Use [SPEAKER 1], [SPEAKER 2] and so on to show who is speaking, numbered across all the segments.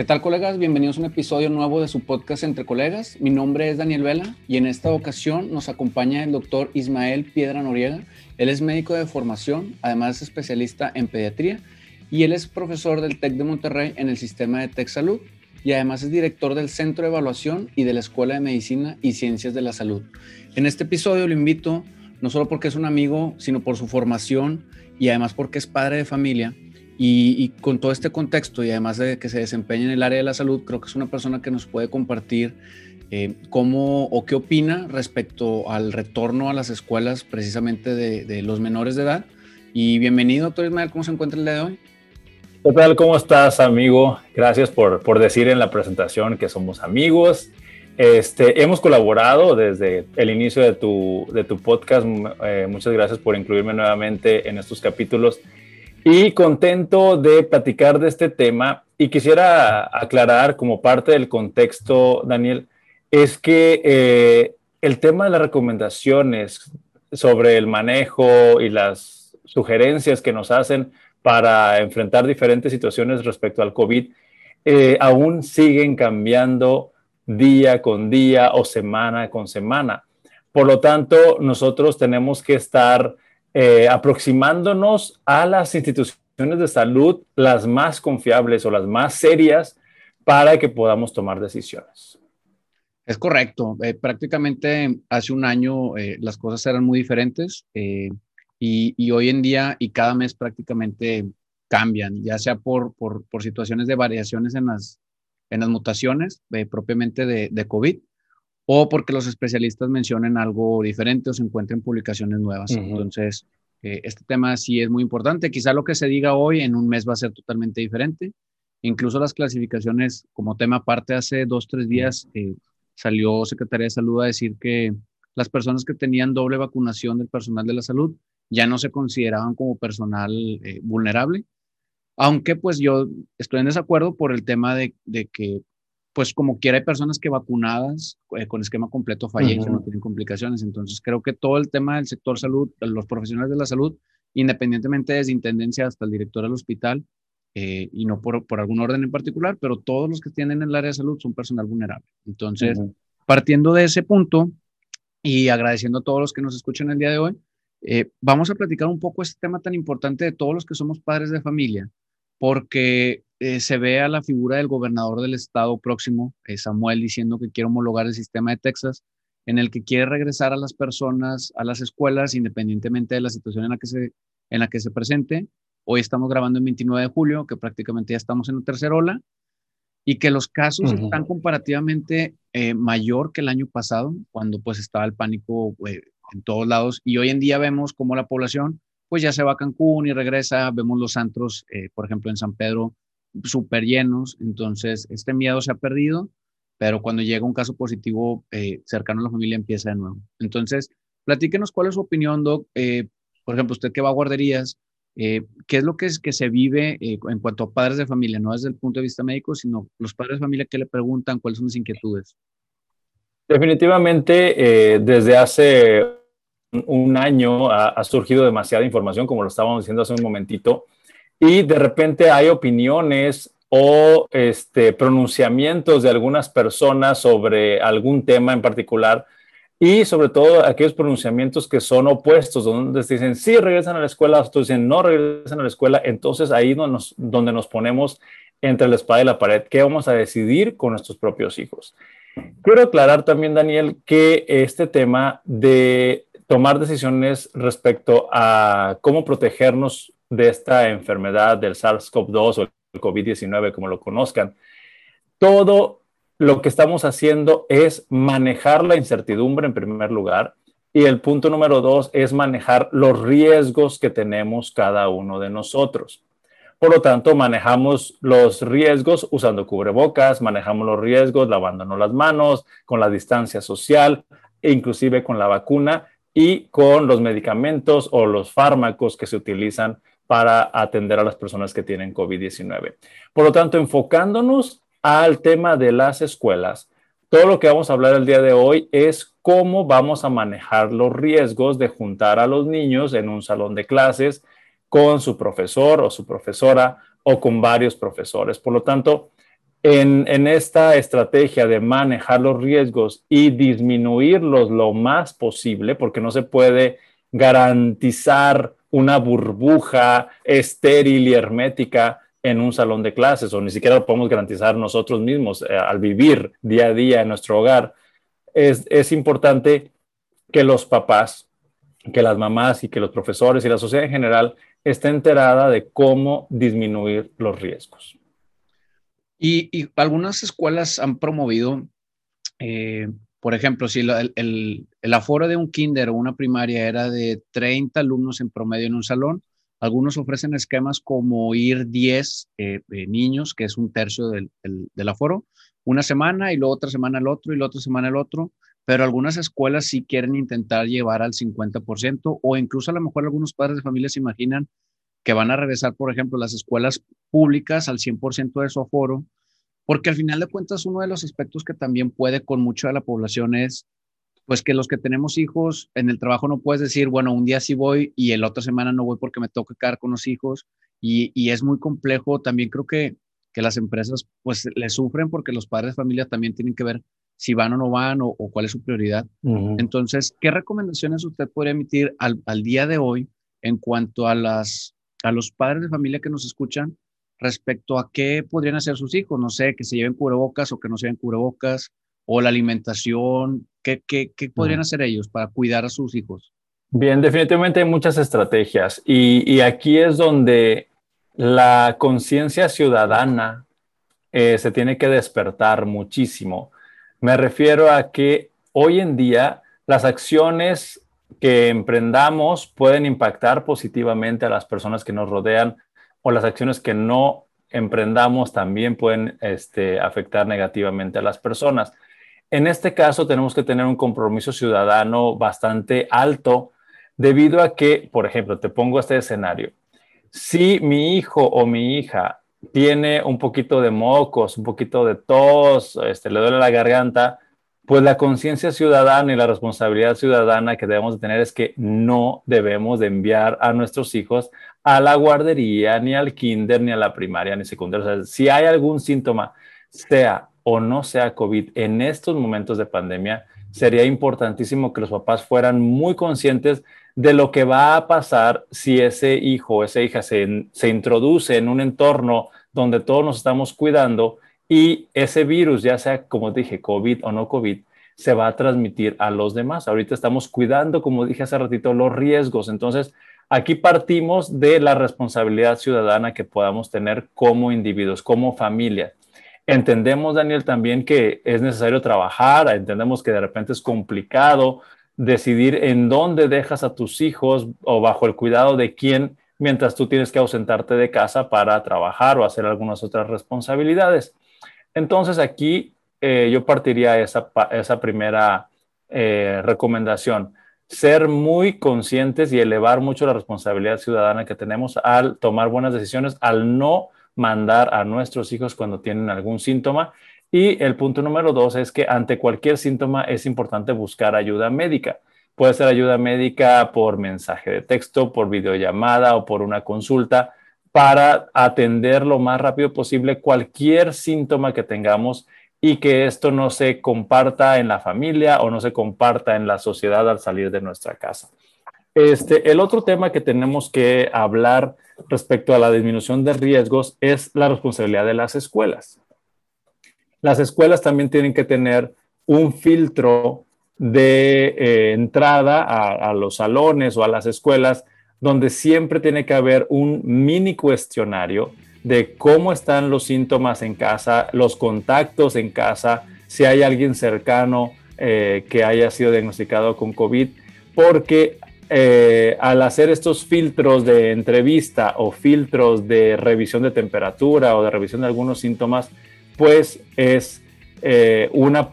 [SPEAKER 1] ¿Qué tal colegas? Bienvenidos a un episodio nuevo de su podcast Entre Colegas. Mi nombre es Daniel Vela y en esta ocasión nos acompaña el doctor Ismael Piedra Noriega. Él es médico de formación, además es especialista en pediatría y él es profesor del TEC de Monterrey en el sistema de TEC Salud y además es director del Centro de Evaluación y de la Escuela de Medicina y Ciencias de la Salud. En este episodio lo invito no solo porque es un amigo, sino por su formación y además porque es padre de familia y, con todo este contexto y además de que se desempeña en el área de la salud, creo que es una persona que nos puede compartir eh, cómo o qué opina respecto al retorno a las escuelas precisamente de, los menores de edad. Y bienvenido, doctor Ismael, ¿cómo se encuentra el día de hoy?
[SPEAKER 2] ¿Qué tal? ¿Cómo estás, amigo? Gracias por, por decir en la presentación que somos amigos. Este, hemos colaborado desde el inicio de tu, de tu podcast. Eh, muchas gracias por incluirme nuevamente en estos capítulos y contento de platicar de este tema. Y quisiera aclarar como parte del contexto, Daniel, es que eh, el tema de las recomendaciones sobre el manejo y las sugerencias que nos hacen para enfrentar diferentes situaciones respecto al COVID eh, aún siguen cambiando día con día o semana con semana. Por lo tanto, nosotros tenemos que estar eh, aproximándonos a las instituciones de salud las más confiables o las más serias para que podamos tomar decisiones.
[SPEAKER 1] Es correcto. Eh, prácticamente hace un año eh, las cosas eran muy diferentes y, hoy en día y cada mes prácticamente cambian, ya sea por, por, situaciones de variaciones en las, en las mutaciones propiamente de COVID o porque los especialistas mencionen algo diferente o se encuentren publicaciones nuevas. Entonces, eh, este tema sí es muy importante. Quizá lo que se diga hoy en un mes va a ser totalmente diferente. Incluso las clasificaciones, como tema aparte, hace dos, tres días eh, salió Secretaría de Salud a decir que las personas que tenían doble vacunación del personal de la salud ya no se consideraban como personal eh, vulnerable. Aunque pues yo estoy en desacuerdo por el tema de, de que pues como quiera hay personas que vacunadas eh, con esquema completo fallecen, no tienen complicaciones. Entonces creo que todo el tema del sector salud, los profesionales de la salud, independientemente desde intendencia hasta el director del hospital, eh, y no por, por, algún orden en particular, pero todos los que tienen en el área de salud son personal vulnerable. Entonces, partiendo de ese punto y agradeciendo a todos los que nos escuchan el día de hoy, eh, vamos a platicar un poco este tema tan importante de todos los que somos padres de familia, porque eh, se ve a la figura del gobernador del estado próximo, eh, Samuel, diciendo que quiere homologar el sistema de Texas, en el que quiere regresar a las personas a las escuelas independientemente de la situación en la que se, en la que se presente. Hoy estamos grabando el 29 de julio, que prácticamente ya estamos en la tercera ola, y que los casos están comparativamente eh, mayor que el año pasado, cuando pues estaba el pánico en todos lados, y hoy en día vemos como la población pues ya se va a Cancún y regresa, vemos los antros, por ejemplo, en San Pedro, súper llenos, entonces este miedo se ha perdido, pero cuando llega un caso positivo eh, cercano a la familia empieza de nuevo. Entonces, platíquenos cuál es su opinión, Doc. Eh, por ejemplo, usted que va a guarderías, eh, ¿qué es lo que, es, que se vive en cuanto a padres de familia? No desde el punto de vista médico, sino los padres de familia que le preguntan cuáles son las inquietudes.
[SPEAKER 2] Definitivamente, desde hace un año ha, ha, surgido demasiada información, como lo estábamos diciendo hace un momentito, y de repente hay opiniones o este, pronunciamientos de algunas personas sobre algún tema en particular y sobre todo aquellos pronunciamientos que son opuestos, donde dicen sí regresan a la escuela, otros dicen no regresan a la escuela, entonces ahí nos, donde nos ponemos entre la espada y la pared, ¿qué vamos a decidir con nuestros propios hijos? Quiero aclarar también, Daniel, que este tema de tomar decisiones respecto a cómo protegernos de esta enfermedad del SARS-CoV-2 o el COVID-19, como lo conozcan, todo lo que estamos haciendo es manejar la incertidumbre en primer lugar y el punto número dos es manejar los riesgos que tenemos cada uno de nosotros. Por lo tanto, manejamos los riesgos usando cubrebocas, manejamos los riesgos lavándonos las manos, con la distancia social e inclusive con la vacuna y con los medicamentos o los fármacos que se utilizan para atender a las personas que tienen COVID-19. Por lo tanto, enfocándonos al tema de las escuelas, todo lo que vamos a hablar el día de hoy es cómo vamos a manejar los riesgos de juntar a los niños en un salón de clases con su profesor o su profesora o con varios profesores. Por lo tanto, en, esta estrategia de manejar los riesgos y disminuirlos lo más posible, porque no se puede garantizar una burbuja estéril y hermética en un salón de clases o ni siquiera lo podemos garantizar nosotros mismos eh, al vivir día a día en nuestro hogar, es, es importante que los papás, que las mamás y que los profesores y la sociedad en general estén enterada de cómo disminuir los riesgos.
[SPEAKER 1] Y, algunas escuelas han promovido, eh, por ejemplo, si el, el, el, aforo de un kinder o una primaria era de 30 alumnos en promedio en un salón, algunos ofrecen esquemas como ir 10 eh, eh, niños, que es un tercio del, del, aforo, una semana y luego otra semana el otro y la otra semana el otro, pero algunas escuelas sí quieren intentar llevar al 50% o incluso a lo mejor algunos padres de familia se imaginan que van a regresar, por ejemplo, las escuelas públicas al 100% de su aforo, porque al final de cuentas uno de los aspectos que también puede con mucha de la población es pues que los que tenemos hijos en el trabajo no puedes decir, bueno, un día sí voy y el otra semana no voy porque me toca quedar con los hijos y, y es muy complejo. También creo que, que las empresas pues le sufren porque los padres de familia también tienen que ver si van o no van o, o cuál es su prioridad. Uh -huh. Entonces, ¿qué recomendaciones usted podría emitir al, al, día de hoy en cuanto a, las, a los padres de familia que nos escuchan respecto a qué podrían hacer sus hijos? No sé, que se lleven cubrebocas o que no se lleven cubrebocas o la alimentación, ¿qué, qué, qué podrían hacer ellos para cuidar a sus hijos?
[SPEAKER 2] Bien, definitivamente hay muchas estrategias y, y aquí es donde la conciencia ciudadana eh, se tiene que despertar muchísimo. Me refiero a que hoy en día las acciones que emprendamos pueden impactar positivamente a las personas que nos rodean o las acciones que no emprendamos también pueden este, afectar negativamente a las personas. En este caso tenemos que tener un compromiso ciudadano bastante alto debido a que, por ejemplo, te pongo este escenario. Si mi hijo o mi hija tiene un poquito de mocos, un poquito de tos, este, le duele la garganta, pues la conciencia ciudadana y la responsabilidad ciudadana que debemos de tener es que no debemos de enviar a nuestros hijos a la guardería, ni al kinder, ni a la primaria, ni secundaria. O sea, si hay algún síntoma, sea o no sea COVID en estos momentos de pandemia, sería importantísimo que los papás fueran muy conscientes de lo que va a pasar si ese hijo o esa hija se, se introduce en un entorno donde todos nos estamos cuidando y ese virus, ya sea como dije, COVID o no COVID, se va a transmitir a los demás. Ahorita estamos cuidando, como dije hace ratito, los riesgos. Entonces, aquí partimos de la responsabilidad ciudadana que podamos tener como individuos, como familia. Entendemos, Daniel, también que es necesario trabajar, entendemos que de repente es complicado decidir en dónde dejas a tus hijos o bajo el cuidado de quién mientras tú tienes que ausentarte de casa para trabajar o hacer algunas otras responsabilidades. Entonces aquí eh, yo partiría esa, primera eh, recomendación, ser muy conscientes y elevar mucho la responsabilidad ciudadana que tenemos al tomar buenas decisiones, al no mandar a nuestros hijos cuando tienen algún síntoma. Y el punto número dos es que ante cualquier síntoma es importante buscar ayuda médica. Puede ser ayuda médica por mensaje de texto, por videollamada o por una consulta para atender lo más rápido posible cualquier síntoma que tengamos y que esto no se comparta en la familia o no se comparta en la sociedad al salir de nuestra casa. Este, el otro tema que tenemos que hablar respecto a la disminución de riesgos es la responsabilidad de las escuelas. Las escuelas también tienen que tener un filtro de eh, entrada a, a los salones o a las escuelas donde siempre tiene que haber un mini cuestionario de cómo están los síntomas en casa, los contactos en casa, si hay alguien cercano eh, que haya sido diagnosticado con COVID, porque eh, al hacer estos filtros de entrevista o filtros de revisión de temperatura o de revisión de algunos síntomas, pues es eh, una,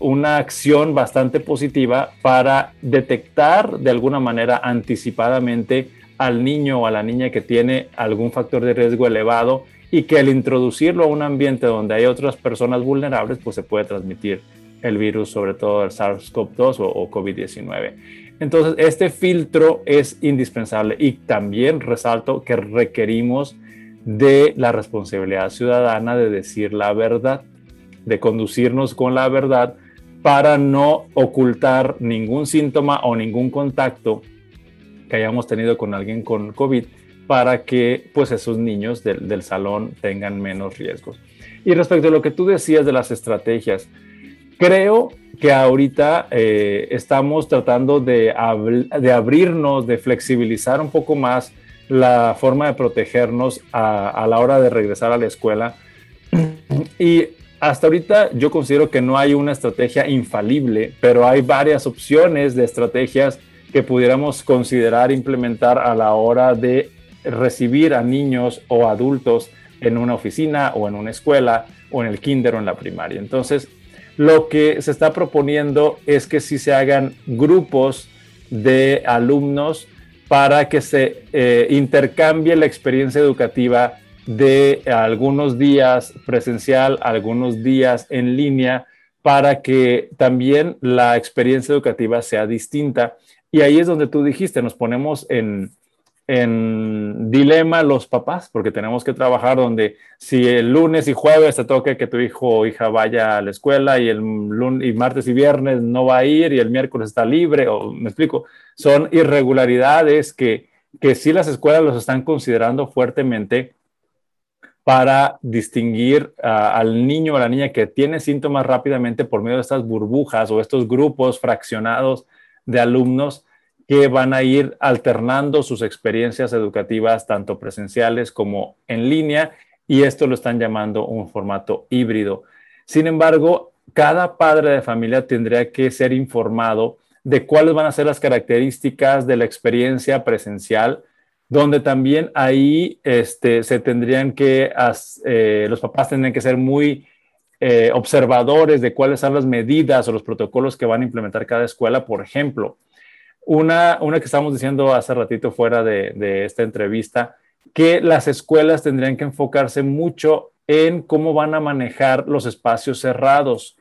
[SPEAKER 2] una acción bastante positiva para detectar de alguna manera anticipadamente al niño o a la niña que tiene algún factor de riesgo elevado y que al introducirlo a un ambiente donde hay otras personas vulnerables, pues se puede transmitir el virus, sobre todo el SARS-CoV-2 o, o COVID-19. Entonces, este filtro es indispensable y también resalto que requerimos de la responsabilidad ciudadana de decir la verdad, de conducirnos con la verdad para no ocultar ningún síntoma o ningún contacto que hayamos tenido con alguien con COVID para que pues esos niños del, salón tengan menos riesgos. Y respecto a lo que tú decías de las estrategias, creo que ahorita eh, estamos tratando de, de, abrirnos, de flexibilizar un poco más la forma de protegernos a, a la hora de regresar a la escuela. Y hasta ahorita yo considero que no hay una estrategia infalible, pero hay varias opciones de estrategias que pudiéramos considerar implementar a la hora de recibir a niños o adultos en una oficina o en una escuela o en el kinder o en la primaria. Entonces, lo que se está proponiendo es que si se hagan grupos de alumnos para que se eh, intercambie la experiencia educativa de algunos días presencial, algunos días en línea, para que también la experiencia educativa sea distinta. Y ahí es donde tú dijiste, nos ponemos en, en dilema los papás, porque tenemos que trabajar donde si el lunes y jueves te toca que tu hijo o hija vaya a la escuela y el lunes, y martes y viernes no va a ir y el miércoles está libre, o me explico, son irregularidades que, que sí las escuelas los están considerando fuertemente para distinguir al niño o la niña que tiene síntomas rápidamente por medio de estas burbujas o estos grupos fraccionados de alumnos que van a ir alternando sus experiencias educativas tanto presenciales como en línea y esto lo están llamando un formato híbrido. Sin embargo, cada padre de familia tendría que ser informado de cuáles van a ser las características de la experiencia presencial donde también ahí este, se tendrían que, eh, los papás tendrían que ser muy eh, observadores de cuáles son las medidas o los protocolos que van a implementar cada escuela. Por ejemplo, una, una que estamos diciendo hace ratito fuera de, de esta entrevista, que las escuelas tendrían que enfocarse mucho en cómo van a manejar los espacios cerrados,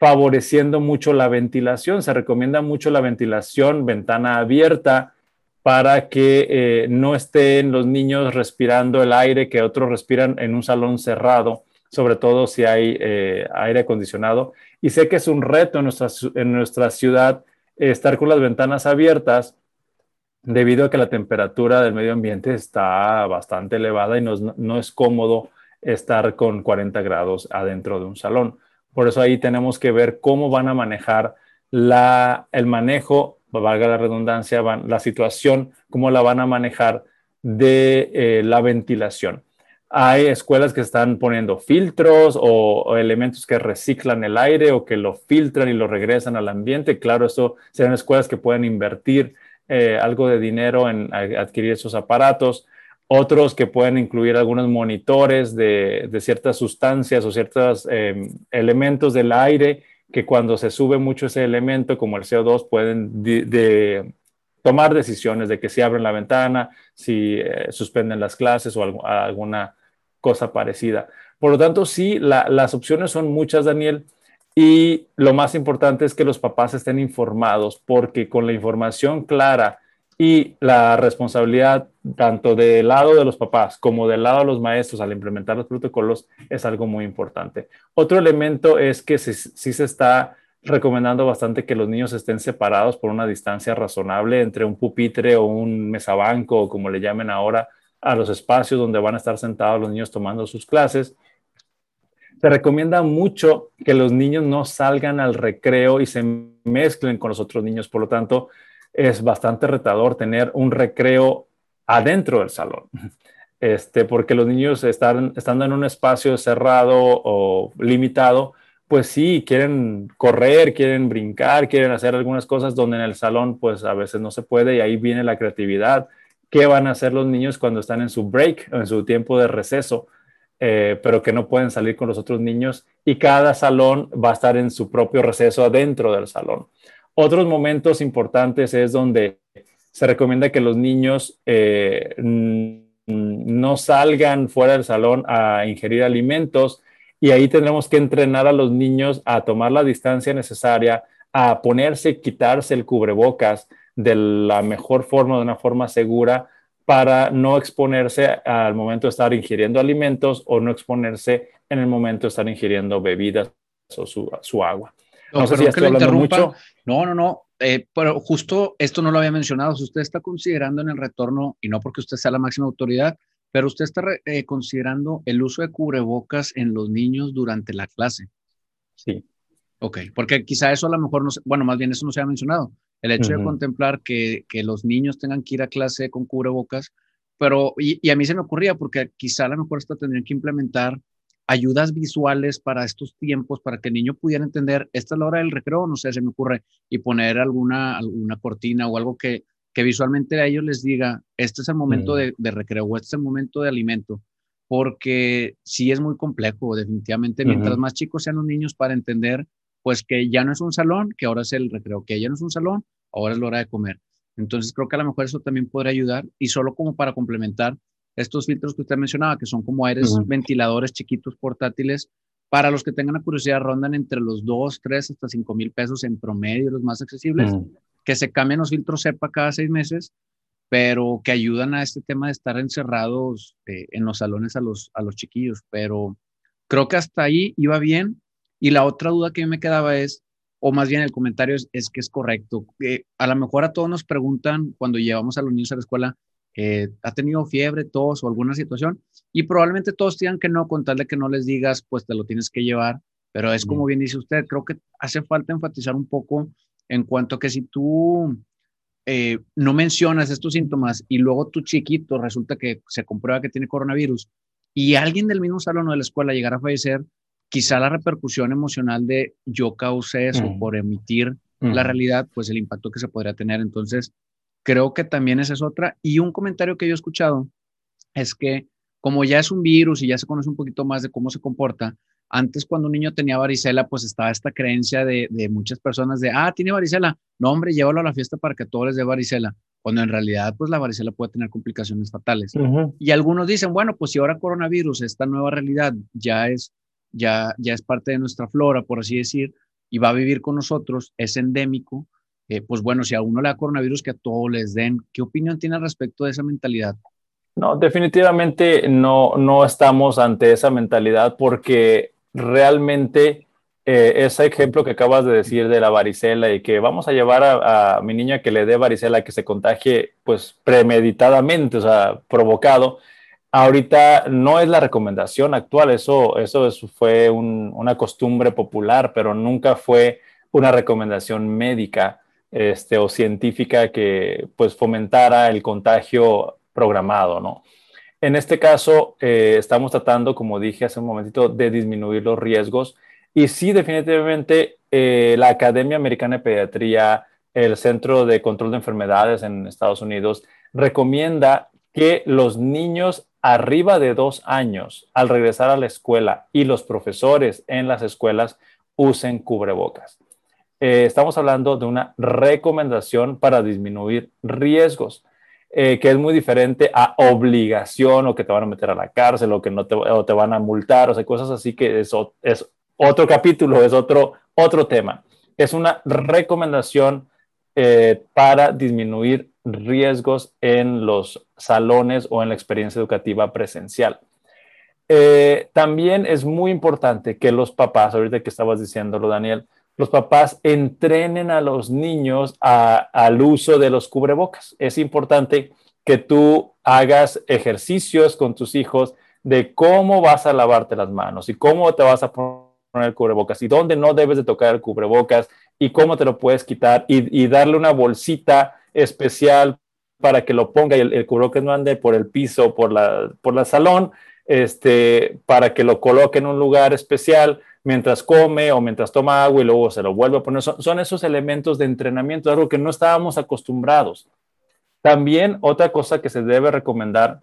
[SPEAKER 2] favoreciendo mucho la ventilación. Se recomienda mucho la ventilación, ventana abierta, para que eh, no estén los niños respirando el aire que otros respiran en un salón cerrado, sobre todo si hay eh, aire acondicionado. Y sé que es un reto en nuestra, en nuestra ciudad estar con las ventanas abiertas debido a que la temperatura del medio ambiente está bastante elevada y no, no es cómodo estar con 40 grados adentro de un salón. Por eso ahí tenemos que ver cómo van a manejar la, el manejo valga la redundancia, la situación, cómo la van a manejar de eh, la ventilación. Hay escuelas que están poniendo filtros o, elementos que reciclan el aire o que lo filtran y lo regresan al ambiente. Claro, eso serán escuelas que pueden invertir eh, algo de dinero en adquirir esos aparatos. Otros que pueden incluir algunos monitores de, ciertas sustancias o ciertos em, elementos del aire que cuando se sube mucho ese elemento, como el CO2, pueden tomar decisiones de que si abren la ventana, si eh, suspenden las clases o alguna cosa parecida. Por lo tanto, sí, las opciones son muchas, Daniel, y lo más importante es que los papás estén informados, porque con la información clara y la responsabilidad tanto del lado de los papás como del lado de los maestros al implementar los protocolos es algo muy importante. Otro elemento es que sí, se está recomendando bastante que los niños estén separados por una distancia razonable entre un pupitre o un mesabanco o como le llamen ahora a los espacios donde van a estar sentados los niños tomando sus clases. Se recomienda mucho que los niños no salgan al recreo y se mezclen con los otros niños, por lo tanto, es bastante retador tener un recreo adentro del salón. Este, porque los niños están estando en un espacio cerrado o limitado, pues sí, quieren correr, quieren brincar, quieren hacer algunas cosas donde en el salón pues a veces no se puede y ahí viene la creatividad. ¿Qué van a hacer los niños cuando están en su break en su tiempo de receso? Eh, pero que no pueden salir con los otros niños y cada salón va a estar en su propio receso adentro del salón. Otros momentos importantes es donde se recomienda que los niños eh, no salgan fuera del salón a ingerir alimentos y ahí tendremos que entrenar a los niños a tomar la distancia necesaria, a ponerse, quitarse el cubrebocas de la mejor forma, de una forma segura, para no exponerse al momento de estar ingiriendo alimentos o no exponerse en el momento de estar ingiriendo bebidas o su, agua.
[SPEAKER 1] No, sé si estoy hablando mucho. No, no, no. Eh, pero justo esto no lo había mencionado. Si usted está considerando en el retorno, y no porque usted sea la máxima autoridad, pero usted está eh, considerando el uso de cubrebocas en los niños durante la clase.
[SPEAKER 2] Sí.
[SPEAKER 1] Ok, porque quizá eso a lo mejor no, bueno, más bien eso no se ha mencionado. El hecho de contemplar que, que, los niños tengan que ir a clase con cubrebocas, pero, y, y, a mí se me ocurría, porque quizá a lo mejor esto tendrían que implementar ayudas visuales para estos tiempos, para que el niño pudiera entender, esta es la hora del recreo, no sé, se me ocurre, y poner alguna, alguna cortina o algo que, que visualmente a ellos les diga, este es el momento de, de, recreo o este es el momento de alimento, porque sí es muy complejo, definitivamente, mientras más chicos sean los niños para entender, pues que ya no es un salón, que ahora es el recreo, que ya no es un salón, ahora es la hora de comer. Entonces creo que a lo mejor eso también podría ayudar y solo como para complementar estos filtros que usted mencionaba, que son como aires ventiladores chiquitos portátiles, para los que tengan la curiosidad, rondan entre los 2, 3 hasta 5 mil pesos en promedio, los más accesibles, que se cambian los filtros CEPA cada seis meses, pero que ayudan a este tema de estar encerrados eh, en los salones a los, a los chiquillos. Pero creo que hasta ahí iba bien. Y la otra duda que me quedaba es, o más bien el comentario es, es que es correcto. que a lo mejor a todos nos preguntan cuando llevamos a los niños a la escuela, eh, ha tenido fiebre, tos o alguna situación, y probablemente todos digan que no, con tal de que no les digas, pues te lo tienes que llevar, pero es como bien dice usted, creo que hace falta enfatizar un poco en cuanto a que si tú eh, no mencionas estos síntomas y luego tu chiquito resulta que se comprueba que tiene coronavirus y alguien del mismo salón o de la escuela llegara a fallecer, quizá la repercusión emocional de yo causé eso por emitir la realidad, pues el impacto que se podría tener. Entonces, Creo que también esa es otra. Y un comentario que yo he escuchado es que como ya es un virus y ya se conoce un poquito más de cómo se comporta, antes cuando un niño tenía varicela, pues estaba esta creencia de, muchas personas de, ah, tiene varicela, no hombre, llévalo a la fiesta para que todos les dé varicela, cuando en realidad pues la varicela puede tener complicaciones fatales. Y algunos dicen, bueno, pues si ahora coronavirus, esta nueva realidad ya es, ya, ya es parte de nuestra flora, por así decir, y va a vivir con nosotros, es endémico, eh, pues bueno, si a uno le da coronavirus, que a todos les den. ¿Qué opinión tiene respecto de esa mentalidad?
[SPEAKER 2] No, definitivamente no, no estamos ante esa mentalidad porque realmente eh, ese ejemplo que acabas de decir de la varicela y que vamos a llevar a, mi niña que le dé varicela, que se contagie pues premeditadamente, o sea, provocado, ahorita no es la recomendación actual, eso, eso, fue una costumbre popular, pero nunca fue una recomendación médica este, o científica que pues fomentara el contagio programado, ¿no? En este caso, eh, estamos tratando, como dije hace un momentito, de disminuir los riesgos y sí, definitivamente, eh, la Academia Americana de Pediatría, el Centro de Control de Enfermedades en Estados Unidos, recomienda que los niños arriba de dos años, al regresar a la escuela y los profesores en las escuelas, usen cubrebocas. Eh, estamos hablando de una recomendación para disminuir riesgos, eh, que es muy diferente a obligación o que te van a meter a la cárcel o que no te, o te van a multar, o sea, cosas así que es, es otro capítulo, es otro, otro tema. Es una recomendación eh, para disminuir riesgos en los salones o en la experiencia educativa presencial. también es muy importante que los papás, ahorita que estabas diciéndolo, Daniel, los papás entrenen a los niños al uso de los cubrebocas. Es importante que tú hagas ejercicios con tus hijos de cómo vas a lavarte las manos y cómo te vas a poner el cubrebocas y dónde no debes de tocar el cubrebocas y cómo te lo puedes quitar y, darle una bolsita especial para que lo ponga y el, cubrebocas no ande por el piso, por la, por la salón, este, para que lo coloque en un lugar especial mientras come o mientras toma agua y luego se lo vuelve a poner. Son, esos elementos de entrenamiento, algo que no estábamos acostumbrados. También otra cosa que se debe recomendar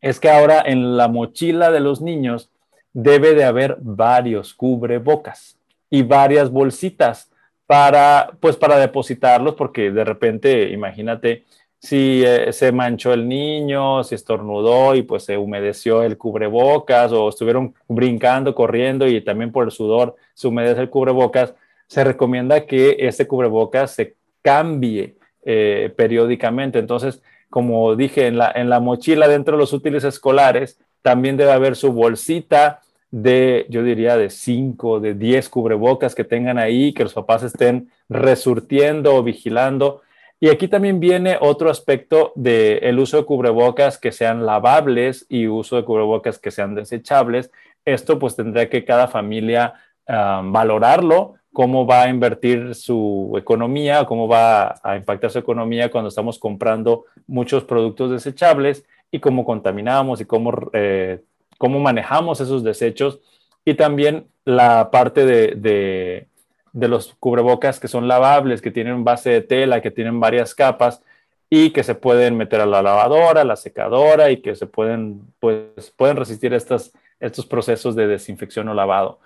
[SPEAKER 2] es que ahora en la mochila de los niños debe de haber varios cubrebocas y varias bolsitas para, pues para depositarlos, porque de repente, imagínate, si eh, se manchó el niño, si estornudó y pues se humedeció el cubrebocas o estuvieron brincando, corriendo y también por el sudor se humedece el cubrebocas, se recomienda que ese cubrebocas se cambie eh, periódicamente. Entonces, como dije, en la, en la mochila dentro de los útiles escolares, también debe haber su bolsita de, yo diría, de 5, de 10 cubrebocas que tengan ahí, que los papás estén resurtiendo o vigilando. Y aquí también viene otro aspecto del el uso de cubrebocas que sean lavables y uso de cubrebocas que sean desechables. Esto pues tendrá que cada familia ah, valorarlo, cómo va a invertir su economía, cómo va a impactar su economía cuando estamos comprando muchos productos desechables y cómo contaminamos y cómo eh, cómo manejamos esos desechos y también la parte de, los cubrebocas que son lavables, que tienen base de tela, que tienen varias capas y que se pueden meter a la lavadora, a la secadora y que se pueden, pues, pueden resistir estas, estos procesos de desinfección o lavado.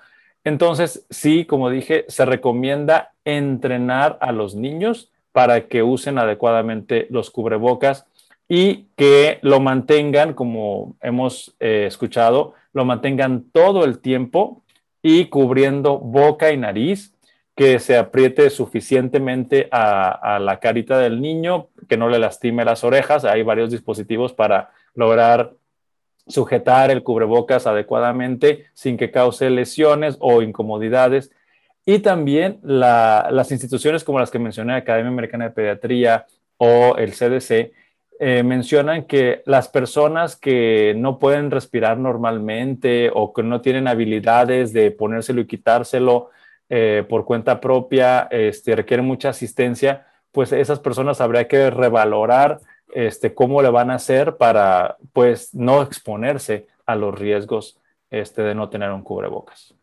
[SPEAKER 2] Entonces, sí, como dije, se recomienda entrenar a los niños para que usen adecuadamente los cubrebocas y que lo mantengan, como hemos eh, escuchado, lo mantengan todo el tiempo y cubriendo boca y nariz, que se apriete suficientemente a, la carita del niño, que no le lastime las orejas. Hay varios dispositivos para lograr sujetar el cubrebocas adecuadamente sin que cause lesiones o incomodidades. Y también las instituciones como las que mencioné, Academia Americana de Pediatría o el CDC, eh, mencionan que las personas que no pueden respirar normalmente o que no tienen habilidades de ponérselo y quitárselo eh, por cuenta propia, este, requieren mucha asistencia, pues esas personas habría que revalorar este, cómo le van a hacer para pues no exponerse a los riesgos este, de no tener un cubrebocas.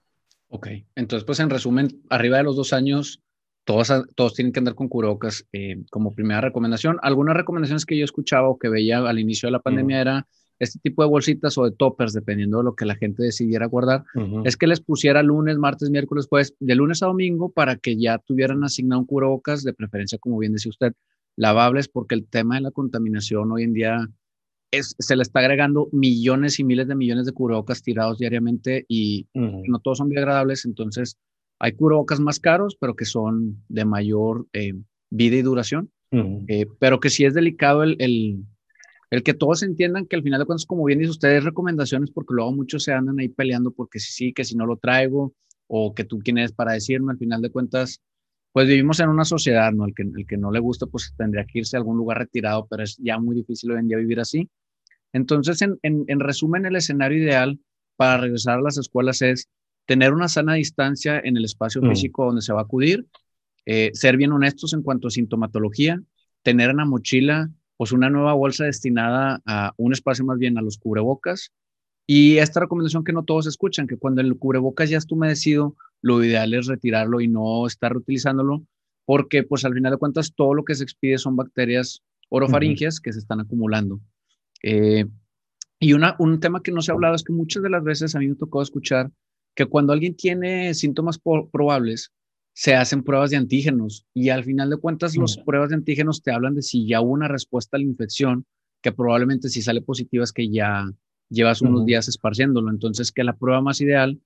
[SPEAKER 1] Ok, entonces pues en resumen, arriba de los dos años todos, tienen que andar con cubrebocas eh, como primera recomendación. Algunas recomendaciones que yo escuchaba o que veía al inicio de la pandemia era este tipo de bolsitas o de toppers, dependiendo de lo que la gente decidiera guardar, es que les pusiera lunes, martes, miércoles, jueves, de lunes a domingo para que ya tuvieran asignado un cubrebocas, de preferencia, como bien decía usted, lavables, porque el tema de la contaminación hoy en día es, se le está agregando millones y miles de millones de cubrebocas tirados diariamente y no todos son biodegradables, entonces hay cubrebocas más caros, pero que son de mayor eh, vida y duración, eh, pero que sí es delicado el, el, el, que todos entiendan que al final de cuentas, como bien dice ustedes, recomendaciones, porque luego muchos se andan ahí peleando porque sí, sí, que si no lo traigo, o que tú quién eres para decirme, al final de cuentas, pues vivimos en una sociedad, ¿no? El que, el que no le gusta, pues tendría que irse a algún lugar retirado, pero es ya muy difícil hoy en día vivir así. Entonces, en, en, en resumen, el escenario ideal para regresar a las escuelas es tener una sana distancia en el espacio mm. físico donde se va a acudir, eh, ser bien honestos en cuanto a sintomatología, tener en la mochila pues una nueva bolsa destinada a un espacio más bien a los cubrebocas y esta recomendación que no todos escuchan, que cuando el cubrebocas ya está humedecido, lo ideal es retirarlo y no estar reutilizándolo, porque pues al final de cuentas todo lo que se expide son bacterias orofaringias que se están acumulando. Eh, y una, un tema que no se ha hablado es que muchas de las veces a mí me tocó escuchar que cuando alguien tiene síntomas probables, se hacen pruebas de antígenos y al final de cuentas las pruebas de antígenos te hablan de si ya hubo una respuesta a la infección, que probablemente si sale positiva es que ya llevas unos días esparciéndolo. Entonces, que la prueba más ideal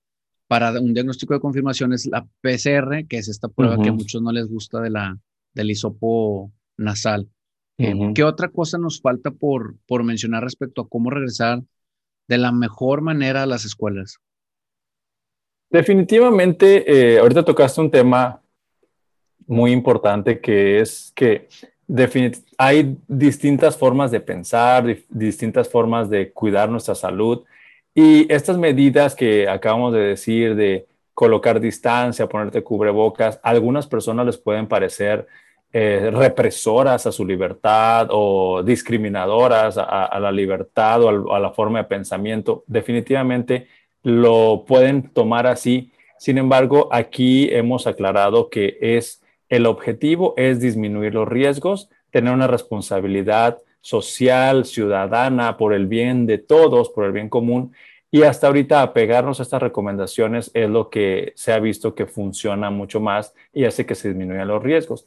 [SPEAKER 1] para un diagnóstico de confirmación es la PCR, que es esta prueba que a muchos no les gusta de la, del hisopo nasal. Eh, ¿Qué otra cosa nos falta por, por mencionar respecto a cómo regresar de la mejor manera a las escuelas?
[SPEAKER 2] Definitivamente, eh, ahorita tocaste un tema muy importante que es que hay distintas formas de pensar, distintas formas de cuidar nuestra salud y estas medidas que acabamos de decir de colocar distancia, ponerte cubrebocas, a algunas personas les pueden parecer eh, represoras a su libertad o discriminadoras a, la libertad o a la forma de pensamiento. Definitivamente lo pueden tomar así. Sin embargo, aquí hemos aclarado que es el objetivo es disminuir los riesgos, tener una responsabilidad social, ciudadana, por el bien de todos, por el bien común. Y hasta ahorita apegarnos a estas recomendaciones es lo que se ha visto que funciona mucho más y hace que se disminuyan los riesgos.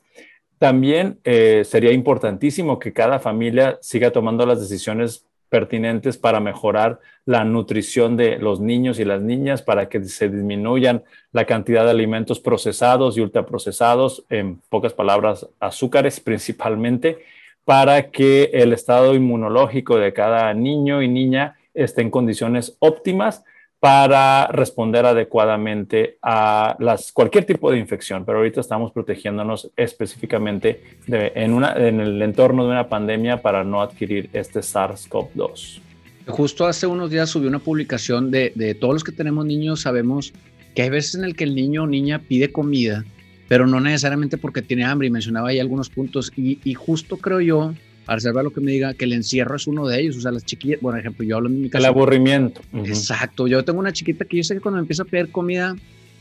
[SPEAKER 2] También eh, sería importantísimo que cada familia siga tomando las decisiones pertinentes para mejorar la nutrición de los niños y las niñas, para que se disminuyan la cantidad de alimentos procesados y ultraprocesados, en pocas palabras, azúcares principalmente, para que el estado inmunológico de cada niño y niña esté en condiciones óptimas para responder adecuadamente a cualquier tipo de infección, pero ahorita estamos protegiéndonos específicamente en, el entorno de una pandemia para no adquirir este SARS-CoV-2.
[SPEAKER 1] Justo hace unos días subí una publicación de, de todos los que tenemos niños, sabemos que hay veces en el que el niño o niña pide comida pero no necesariamente porque tiene hambre y mencionaba ahí algunos puntos y, justo creo yo, a reservar lo que me diga, que el encierro es uno de ellos, o sea, las chiquillas, por ejemplo, yo hablo en mi
[SPEAKER 2] caso. El aburrimiento.
[SPEAKER 1] Exacto, yo tengo una chiquita que yo sé que cuando empieza a pedir comida,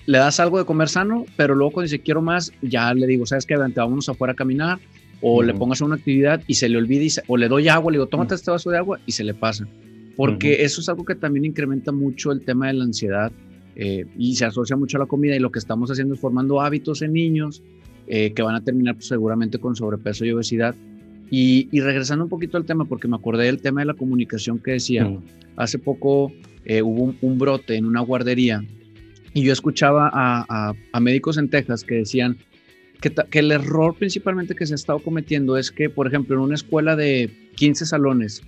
[SPEAKER 1] le das algo de comer sano, pero luego cuando dice quiero más, ya le digo, sabes que vámonos afuera a caminar, o le pongas una actividad y se le olvida, y o le doy agua, le digo, tómate este vaso de agua y se le pasa. Porque eso es algo que también incrementa mucho el tema de la ansiedad eh, y se asocia mucho a la comida y lo que estamos haciendo es formando hábitos en niños eh, que van a terminar pues, seguramente con sobrepeso y obesidad. Y, regresando un poquito al tema, porque me acordé del tema de la comunicación que decía, hace poco eh, hubo un, brote en una guardería y yo escuchaba a, a, médicos en Texas que decían que, que, el error principalmente que se ha estado cometiendo es que, por ejemplo, en una escuela de 15 salones,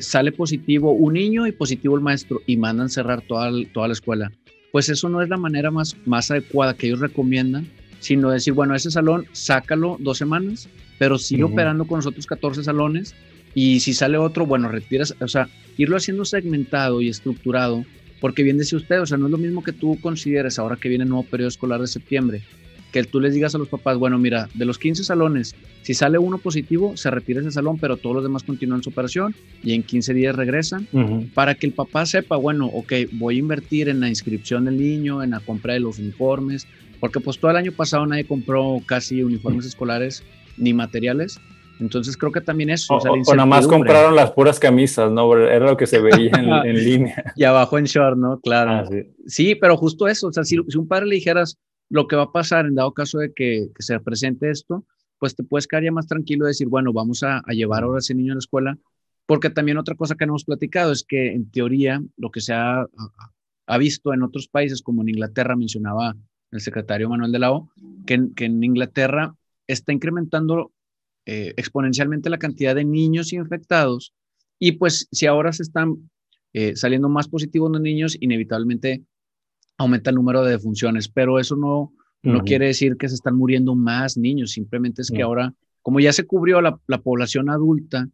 [SPEAKER 1] sale positivo un niño y positivo el maestro y mandan cerrar toda, toda la escuela. Pues eso no es la manera más, más adecuada que ellos recomiendan, sino decir, bueno, ese salón, sácalo dos semanas, pero sigue operando con los otros 14 salones y si sale otro, bueno, retiras, o sea, irlo haciendo segmentado y estructurado, porque bien decía usted, o sea, no es lo mismo que tú consideres ahora que viene el nuevo periodo escolar de septiembre, que tú les digas a los papás, bueno, mira, de los 15 salones, si sale uno positivo, se retira ese salón, pero todos los demás continúan su operación y en 15 días regresan, para que el papá sepa, bueno, ok, voy a invertir en la inscripción del niño, en la compra de los uniformes, porque pues todo el año pasado nadie compró casi uniformes escolares ni materiales. Entonces creo que también eso.
[SPEAKER 2] O, o, nada más compraron las puras camisas, ¿no? Era lo que se veía en, línea.
[SPEAKER 1] Y abajo en short, ¿no? Claro. Ah, sí. pero justo eso. O sea, si, si un padre le dijeras, lo que va a pasar en dado caso de que, se presente esto, pues te puedes quedar ya más tranquilo y decir, bueno, vamos a, llevar ahora a ese niño a la escuela, porque también otra cosa que no hemos platicado es que en teoría lo que se ha, ha visto en otros países, como en Inglaterra, mencionaba el secretario Manuel de la O, que, en Inglaterra está incrementando eh, exponencialmente la cantidad de niños infectados y pues si ahora se están eh, saliendo más positivos los niños, inevitablemente aumenta el número de defunciones, pero eso no, no quiere decir que se están muriendo más niños, simplemente es que ahora, como ya se cubrió la, población adulta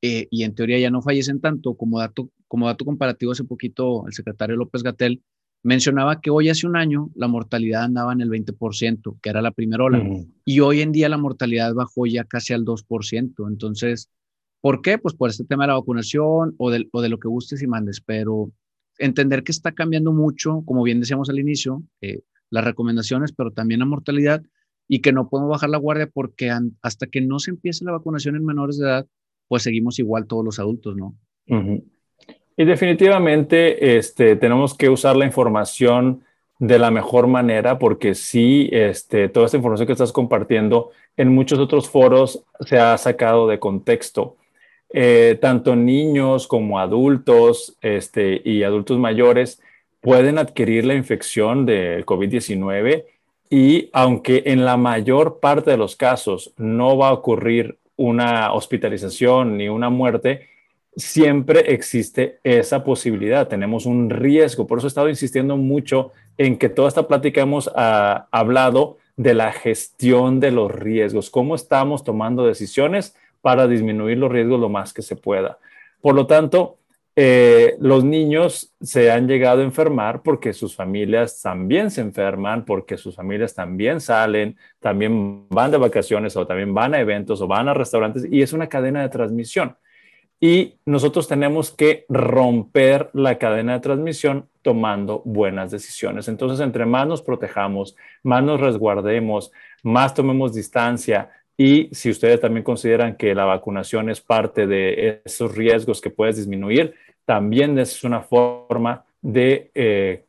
[SPEAKER 1] eh, y en teoría ya no fallecen tanto, como dato, como dato comparativo hace poquito el secretario López Gatel mencionaba que hoy hace un año la mortalidad andaba en el 20%, que era la primera ola, y hoy en día la mortalidad bajó ya casi al 2%. Entonces, ¿por qué? Pues por este tema de la vacunación o de, o de lo que gustes y mandes, pero entender que está cambiando mucho, como bien decíamos al inicio, eh, las recomendaciones, pero también la mortalidad y que no podemos bajar la guardia porque hasta que no se empiece la vacunación en menores de edad, pues seguimos igual todos los adultos, ¿no?
[SPEAKER 2] Y definitivamente este, tenemos que usar la información de la mejor manera porque sí, este, toda esta información que estás compartiendo en muchos otros foros se ha sacado de contexto. Eh, tanto niños como adultos este, y adultos mayores pueden adquirir la infección del COVID-19 y aunque en la mayor parte de los casos no va a ocurrir una hospitalización ni una muerte, siempre existe esa posibilidad, tenemos un riesgo. Por eso he estado insistiendo mucho en que toda esta plática hemos ah, hablado de la gestión de los riesgos, cómo estamos tomando decisiones para disminuir los riesgos lo más que se pueda. Por lo tanto, eh, los niños se han llegado a enfermar porque sus familias también se enferman, porque sus familias también salen, también van de vacaciones o también van a eventos o van a restaurantes y es una cadena de transmisión. Y nosotros tenemos que romper la cadena de transmisión tomando buenas decisiones. Entonces, entre más nos protejamos, más nos resguardemos, más tomemos distancia, y si ustedes también consideran que la vacunación es parte de esos riesgos que puedes disminuir, también es una forma de eh,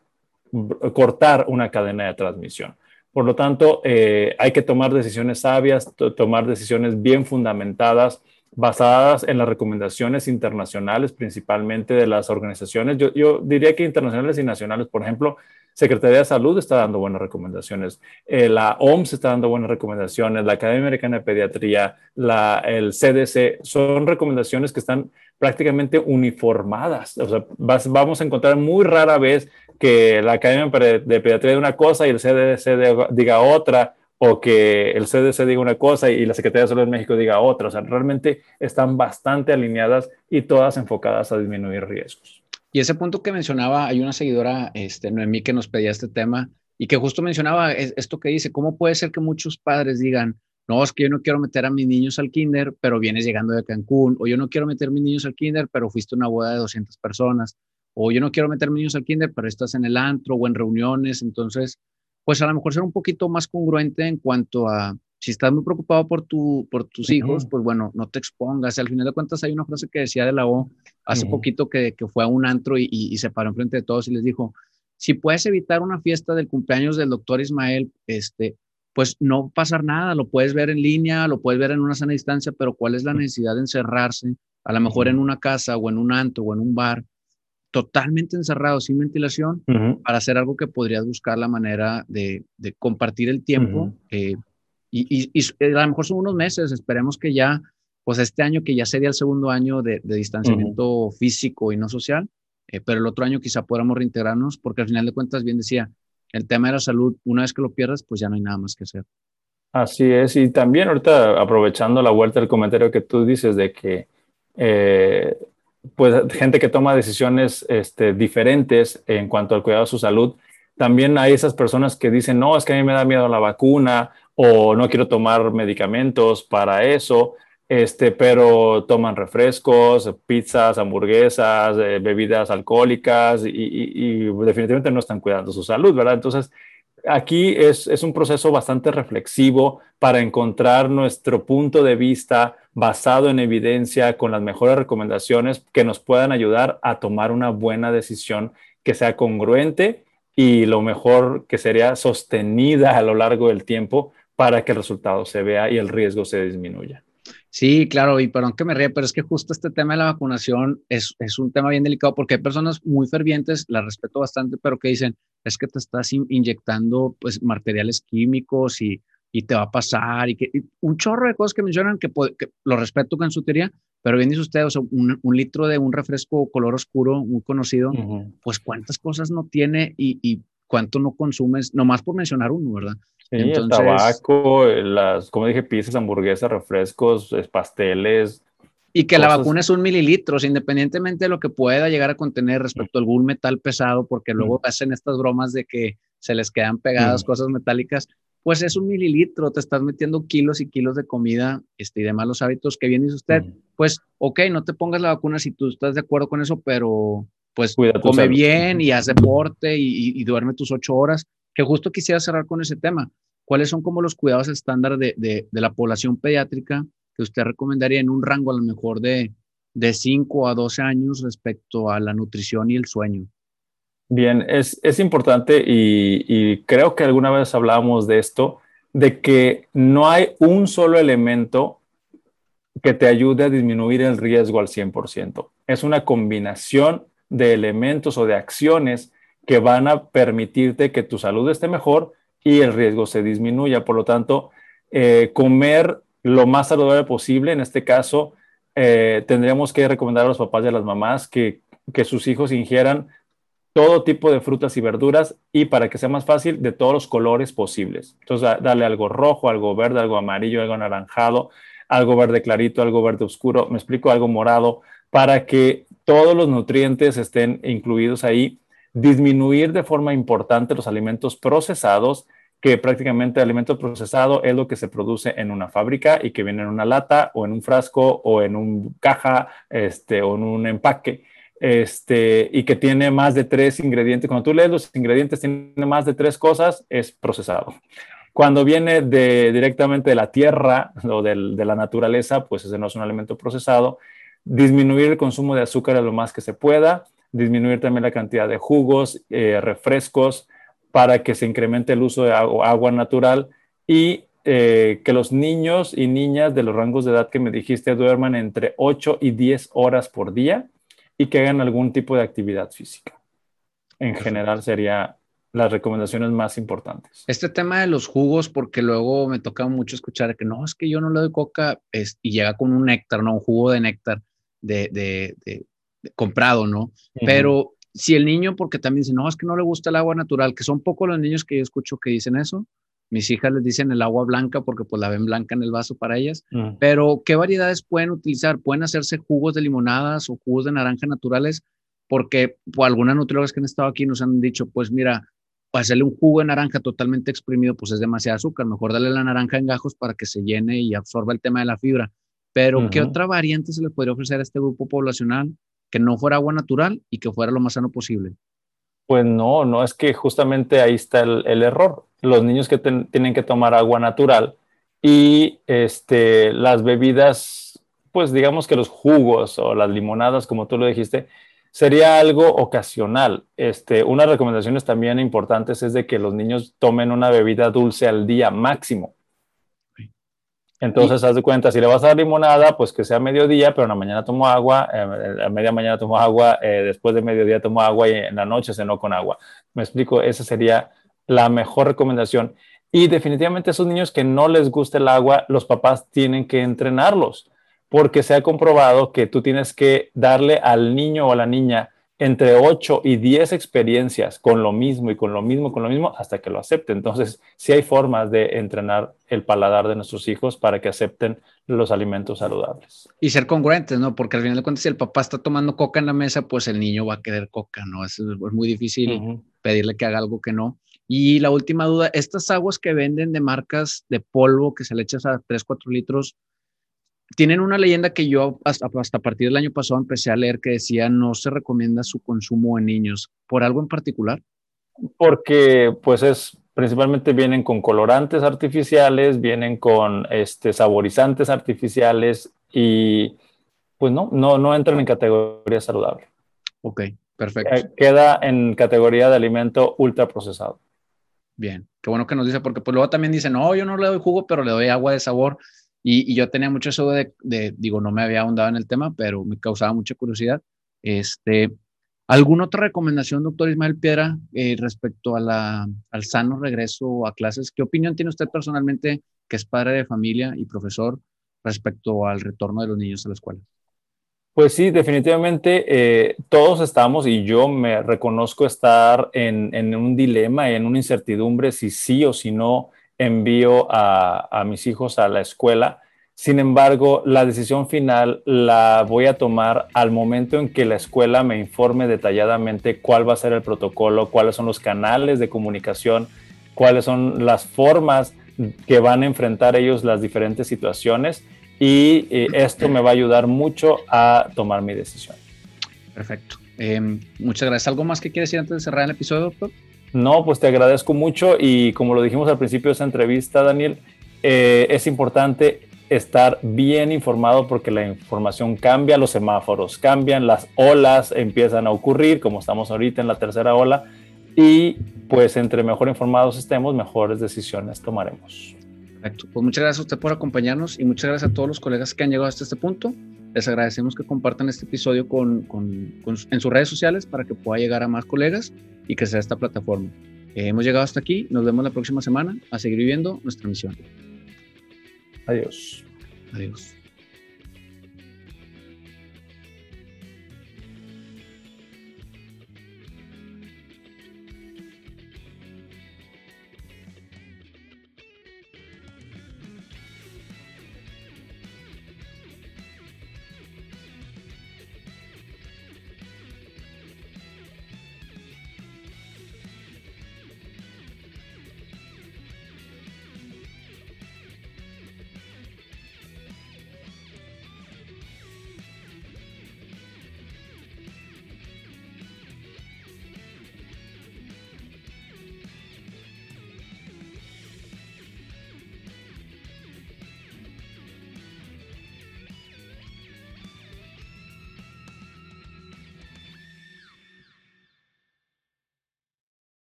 [SPEAKER 2] cortar una cadena de transmisión. Por lo tanto, eh, hay que tomar decisiones sabias, tomar decisiones bien fundamentadas basadas en las recomendaciones internacionales, principalmente de las organizaciones. Yo, diría que internacionales y nacionales, por ejemplo, Secretaría de Salud está dando buenas recomendaciones, eh, la OMS está dando buenas recomendaciones, la Academia Americana de Pediatría, la, el CDC, son recomendaciones que están prácticamente uniformadas. O sea, vamos a encontrar muy rara vez que la Academia de Pediatría diga una cosa y el CDC diga otra, o que el CDC diga una cosa y la Secretaría de Salud de México diga otra. O sea, realmente están bastante alineadas y todas enfocadas a disminuir riesgos.
[SPEAKER 1] Y ese punto que mencionaba, hay una seguidora, este, Noemí, que nos pedía este tema y que justo mencionaba esto que dice, ¿cómo puede ser que muchos padres digan, no, es que yo no quiero meter a mis niños al kinder, pero vienes llegando de Cancún, o yo no quiero meter a mis niños al kinder, pero fuiste a una boda de 200 personas, o yo no quiero meter a mis niños al kinder, pero estás en el antro o en reuniones, entonces, pues a lo mejor ser un poquito más congruente en cuanto a, si estás muy preocupado por, tu, por tus hijos, pues bueno, no te expongas. Al final de cuentas hay una frase que decía de la O hace poquito que, que, fue a un antro y, y, se paró enfrente de todos y les dijo, si puedes evitar una fiesta del cumpleaños del doctor Ismael, este, pues no pasar nada, lo puedes ver en línea, lo puedes ver en una sana distancia, pero ¿cuál es la necesidad de encerrarse? A lo mejor en una casa o en un antro o en un bar, totalmente encerrado, sin ventilación, para hacer algo que podrías buscar la manera de, de compartir el tiempo. eh, y, y, a lo mejor son unos meses, esperemos que ya, pues este año que ya sería el segundo año de, de distanciamiento físico y no social, eh, pero el otro año quizá podamos reintegrarnos, porque al final de cuentas, bien decía, el tema de la salud, una vez que lo pierdas, pues ya no hay nada más que hacer.
[SPEAKER 2] Así es, y también ahorita aprovechando la vuelta del comentario que tú dices de que, eh, pues gente que toma decisiones este, diferentes en cuanto al cuidado de su salud, también hay esas personas que dicen, no, es que a mí me da miedo la vacuna o no quiero tomar medicamentos para eso, este, pero toman refrescos, pizzas, hamburguesas, eh, bebidas alcohólicas y, definitivamente no están cuidando su salud, ¿verdad? Entonces, aquí es, es, un proceso bastante reflexivo para encontrar nuestro punto de vista basado en evidencia con las mejores recomendaciones que nos puedan ayudar a tomar una buena decisión que sea congruente y lo mejor que sería sostenida a lo largo del tiempo para que el resultado se vea y el riesgo se disminuya.
[SPEAKER 1] Sí, claro, y perdón que me ríe, pero es que justo este tema de la vacunación es, es un tema bien delicado porque hay personas muy fervientes, las respeto bastante, pero que dicen, es que te estás inyectando pues materiales químicos y, y te va a pasar y que un chorro de cosas que mencionan que, lo respeto con su teoría, pero bien dice usted, o sea, un, un, litro de un refresco color oscuro muy conocido, pues cuántas cosas no tiene y, y cuánto no consumes, nomás por mencionar uno, ¿verdad?
[SPEAKER 2] Sí, el tabaco, las, como dije, pizzas, hamburguesas, refrescos, pasteles.
[SPEAKER 1] Y que la vacuna es un mililitro, independientemente de lo que pueda llegar a contener respecto a algún metal pesado, porque luego hacen estas bromas de que se les quedan pegadas cosas metálicas, pues es un mililitro, te estás metiendo kilos y kilos de comida este, y de malos hábitos que bien dice usted. Pues, ok, no te pongas la vacuna si tú estás de acuerdo con eso, pero pues come bien y haz deporte y, y duerme tus ocho horas que justo quisiera cerrar con ese tema. ¿Cuáles son como los cuidados estándar de, de, la población pediátrica que usted recomendaría en un rango a lo mejor de, de 5 a 12 años respecto a la nutrición y el sueño?
[SPEAKER 2] Bien, es, es importante y, y, creo que alguna vez hablábamos de esto, de que no hay un solo elemento que te ayude a disminuir el riesgo al 100%. Es una combinación de elementos o de acciones que van a permitirte que tu salud esté mejor y el riesgo se disminuya. Por lo tanto, eh, comer lo más saludable posible, en este caso, eh, tendríamos que recomendar a los papás y a las mamás que, que sus hijos ingieran todo tipo de frutas y verduras y para que sea más fácil, de todos los colores posibles. Entonces, darle algo rojo, algo verde, algo amarillo, algo anaranjado, algo verde clarito, algo verde oscuro, me explico, algo morado, para que todos los nutrientes estén incluidos ahí disminuir de forma importante los alimentos procesados, que prácticamente el alimento procesado es lo que se produce en una fábrica y que viene en una lata o en un frasco o en un caja este, o en un empaque. Este, y que tiene más de tres ingredientes. Cuando tú lees los ingredientes, tiene más de tres cosas, es procesado. Cuando viene de, directamente de la tierra o de la naturaleza, pues ese no es un alimento procesado. Disminuir el consumo de azúcar lo más que se pueda disminuir también la cantidad de jugos, eh, refrescos, para que se incremente el uso de agua, natural y eh, que los niños y niñas de los rangos de edad que me dijiste duerman entre 8 y 10 horas por día y que hagan algún tipo de actividad física. En general sería las recomendaciones más importantes.
[SPEAKER 1] Este tema de los jugos, porque luego me toca mucho escuchar que no, es que yo no le doy coca y llega con un néctar, ¿no? Un jugo de néctar de, comprado, ¿no? Pero si el niño, porque también dice, no, es que no le gusta el agua natural, que son pocos los niños que yo escucho que dicen eso, mis hijas les dicen el agua blanca porque pues la ven blanca en el vaso para ellas. Mm. Pero ¿qué variedades pueden utilizar? Pueden hacerse jugos de limonadas o jugos de naranja naturales porque por algunas nutriólogas que han estado aquí nos han dicho, pues mira, hacerle un jugo de naranja totalmente exprimido pues es demasiado azúcar, mejor darle la naranja en gajos para que se llene y absorba el tema de la fibra. Pero ¿qué otra variante se le podría ofrecer a este grupo poblacional que no fuera agua natural y que fuera lo más sano posible?
[SPEAKER 2] Pues no, no es que justamente ahí está el, error. Los niños que tienen que tomar agua natural y este, las bebidas, pues digamos que los jugos o las limonadas, como tú lo dijiste, sería algo ocasional. Este, unas recomendaciones también importantes es de que los niños tomen una bebida dulce al día máximo. Entonces, haz de cuenta, si le vas a dar limonada, pues que sea mediodía, pero en la mañana tomo agua, eh, a media mañana tomo agua, eh, después de mediodía tomo agua y en la noche cenó con agua. Me explico, esa sería la mejor recomendación. Y definitivamente esos niños que no les gusta el agua, los papás tienen que entrenarlos, porque se ha comprobado que tú tienes que darle al niño o a la niña entre 8 y 10 experiencias con lo mismo y con lo mismo, con lo mismo, hasta que lo acepte. Entonces, sí hay formas de entrenar el paladar de nuestros hijos para que acepten los alimentos saludables.
[SPEAKER 1] Y ser congruentes, ¿no? Porque al final de cuentas, si el papá está tomando coca en la mesa, pues el niño va a querer coca, ¿no? Es, muy difícil pedirle que haga algo que no. Y la última duda, estas aguas que venden de marcas de polvo que se le echas a 3, 4 litros, tienen una leyenda que yo hasta, a partir del año pasado empecé a leer que decía no se recomienda su consumo en niños. ¿Por algo en particular?
[SPEAKER 2] Porque pues es principalmente vienen con colorantes artificiales, vienen con este, saborizantes artificiales y pues no, no, no entran en categoría saludable.
[SPEAKER 1] Ok, perfecto.
[SPEAKER 2] Queda en categoría de alimento ultraprocesado.
[SPEAKER 1] Bien, qué bueno que nos dice, porque pues luego también dice, no, yo no le doy jugo, pero le doy agua de sabor. Y, yo tenía mucho eso de, digo, no me había ahondado en el tema, pero me causaba mucha curiosidad. Este, ¿Alguna otra recomendación, doctor Ismael Piedra, eh, respecto a la, al sano regreso a clases? ¿Qué opinión tiene usted personalmente, que es padre de familia y profesor, respecto al retorno de los niños a la escuela?
[SPEAKER 2] Pues sí, definitivamente eh, todos estamos y yo me reconozco estar en, en, un dilema, en una incertidumbre si sí o si no envío a, mis hijos a la escuela. Sin embargo, la decisión final la voy a tomar al momento en que la escuela me informe detalladamente cuál va a ser el protocolo, cuáles son los canales de comunicación, cuáles son las formas que van a enfrentar ellos las diferentes situaciones y eh, esto me va a ayudar mucho a tomar mi decisión.
[SPEAKER 1] Perfecto. Em, muchas gracias. ¿Algo más que quieres decir antes de cerrar el episodio, doctor?
[SPEAKER 2] No, pues te agradezco mucho y como lo dijimos al principio de esa entrevista, Daniel, eh, es importante estar bien informado porque la información cambia, los semáforos cambian, las olas empiezan a ocurrir, como estamos ahorita en la tercera ola, y pues entre mejor informados estemos, mejores decisiones tomaremos.
[SPEAKER 1] Perfecto. Pues muchas gracias a usted por acompañarnos y muchas gracias a todos los colegas que han llegado hasta este punto. Les agradecemos que compartan este episodio con, en sus redes sociales para que pueda llegar a más colegas y que sea esta plataforma. Eh, hemos llegado hasta aquí. Nos vemos la próxima semana a seguir viviendo nuestra misión.
[SPEAKER 2] Adiós.
[SPEAKER 1] Adiós.